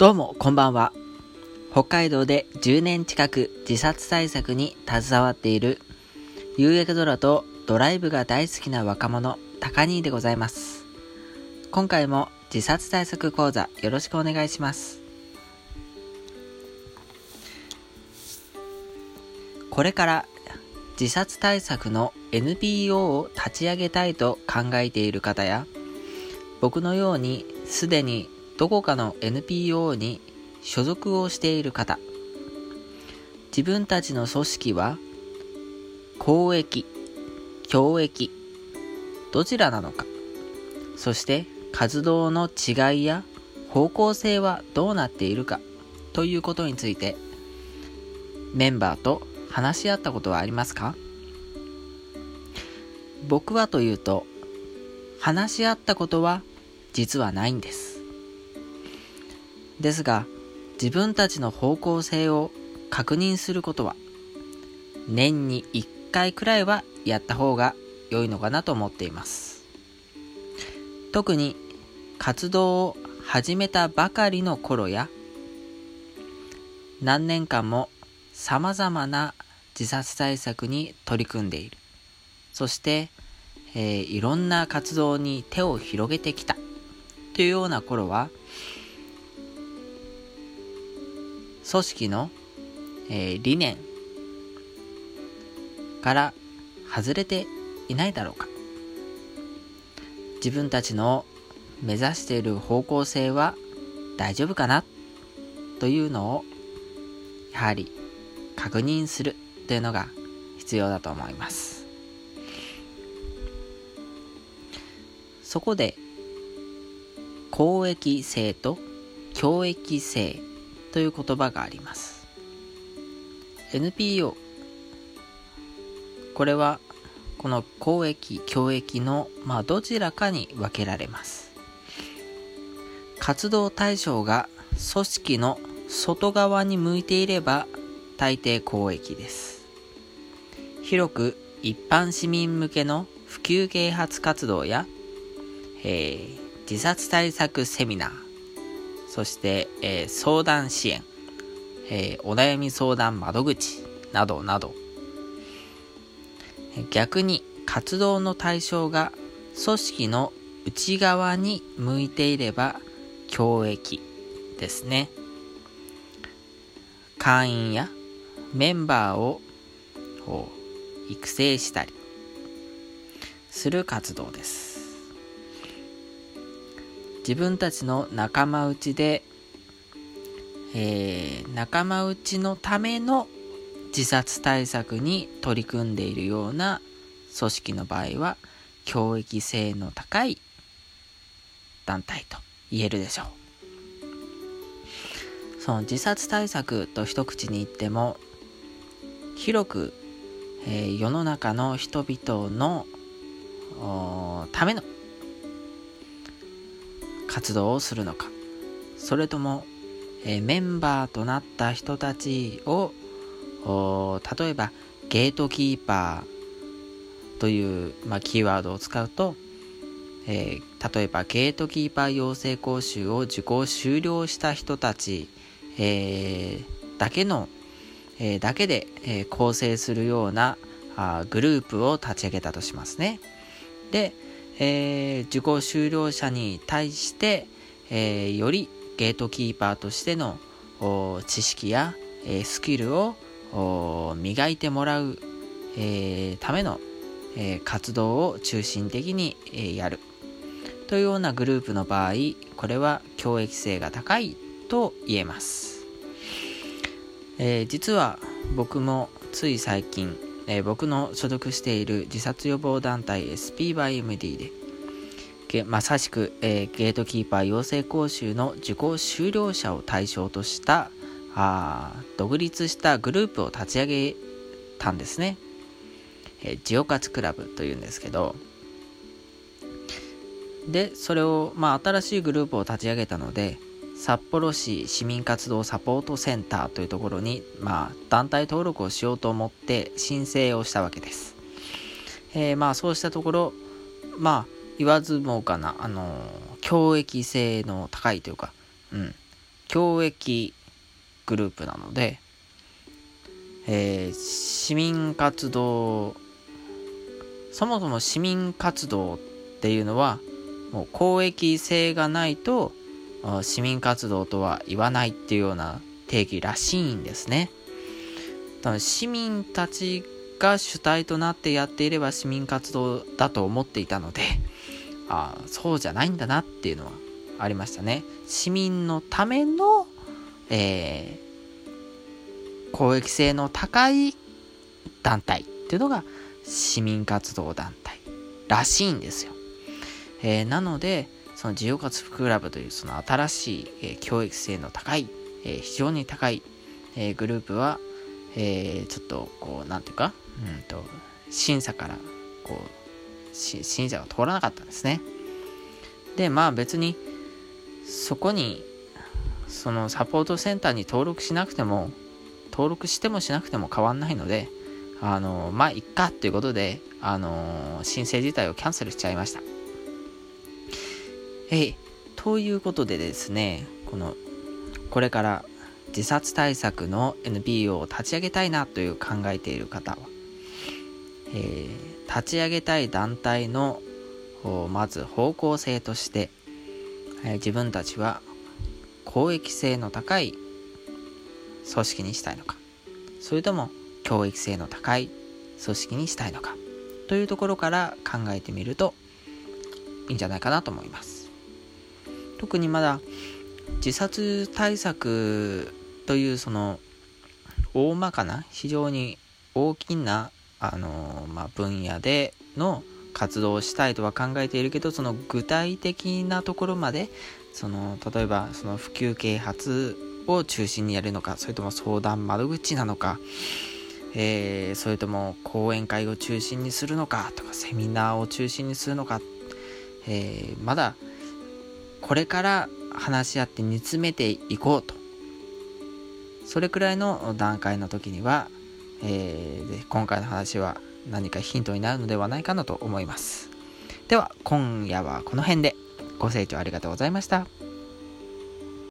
どうも、こんばんは。北海道で10年近く自殺対策に携わっている、有益ドラとドライブが大好きな若者、高兄でございます。今回も自殺対策講座よろしくお願いします。これから自殺対策の NPO を立ち上げたいと考えている方や、僕のようにすでにどこかの NPO に所属をしている方。自分たちの組織は公益教益どちらなのか。そして活動の違いや方向性はどうなっているか。ということについてメンバーと話し合ったことはありますか？僕はというと話し合ったことは実はないんです。ですが、自分たちの方向性を確認することは、年に1回くらいはやった方が良いのかなと思っています。特に活動を始めたばかりの頃や、何年間も様々な自殺対策に取り組んでいる。そして、えー、いろんな活動に手を広げてきたというような頃は、組織の、えー、理念から外れていないだろうか。自分たちの目指している方向性は大丈夫かな？というのをやはり確認するというのが必要だと思います。そこで公益性と教益性という言葉があります。NPO これはこの公益教益の、まあ、どちらかに分けられます。活動対象が組織の外側に向いていれば大抵公益です。広く一般市民向けの普及啓発活動や、えー、自殺対策セミナーそして、えー、相談支援、えー、お悩み相談窓口などなど、逆に活動の対象が組織の内側に向いていれば教益ですね。会員やメンバーを育成したりする活動です。自分たちの仲間内で、えー、仲間内のための自殺対策に取り組んでいるような組織の場合は教育性の高い団体と言えるでしょう。その自殺対策と一口に言っても広く、えー、世の中の人々のための活動をするのかそれとも、えー、メンバーとなった人たちを例えばゲートキーパーという、まあ、キーワードを使うと、えー、例えばゲートキーパー養成講習を受講終了した人たち、えー、だけの、え、だけで、え構成するようなあグループを立ち上げたとしますね。で、えー、受講修了者に対して、えー、よりゲートキーパーとしての知識や、えー、スキルを磨いてもらう、えー、ための、えー、活動を中心的に、えー、やる。というようなグループの場合これは教育性が高いと言えます、えー、実は僕もつい最近えー、僕の所属している自殺予防団体 SP by MD でまさしく、えー、ゲートキーパー養成講習の受講修了者を対象としたあ独立したグループを立ち上げたんですね、えー、ジオカツクラブというんですけどでそれを、まあ、新しいグループを立ち上げたので札幌市市民活動サポートセンターというところに、まあ、団体登録をしようと思って申請をしたわけです。えー、まあそうしたところ、まあ言わずもがな、あのー、教益性の高いというか、うん、教育グループなので、えー、市民活動そもそも市民活動っていうのはもう公益性がないと市民活動とは言わないっていうような定義らしいんですね。多分市民たちが主体となってやっていれば市民活動だと思っていたので、あ、そうじゃないんだなっていうのはありましたね。市民のための、えー、公益性の高い団体っていうのが市民活動団体らしいんですよ。えー、なので、その自由活クラブというその新しい、えー、教育性の高い、えー、非常に高い、えー、グループは、えー、ちょっとこう、なんていうか、うんと、審査から、こう、審査が通らなかったんですね。で、まあ別に、そこに、そのサポートセンターに登録しなくても、登録してもしなくても変わんないので、あの、まあ、いっかっていうことで、あの、申請自体をキャンセルしちゃいました。えということでですね、この、これから自殺対策の NPO を立ち上げたいなという考えている方は、えー、立ち上げたい団体のまず方向性として、え、自分たちは公益性の高い組織にしたいのか。それとも教育性の高い組織にしたいのか。というところから考えてみるといいんじゃないかなと思います。特にまだ自殺対策というその大まかな非常に大きなあの、まあ、分野での活動をしたいとは考えているけどその具体的なところまでその例えばその普及啓発を中心にやるのかそれとも相談窓口なのか、えー、それとも講演会を中心にするのかとかセミナーを中心にするのか、えー、まだこれから話し合って煮詰めていこうと。それくらいの段階の時には、えー、今回の話は何かヒントになるのではないかなと思います。では今夜はこの辺で。ご清聴ありがとうございました。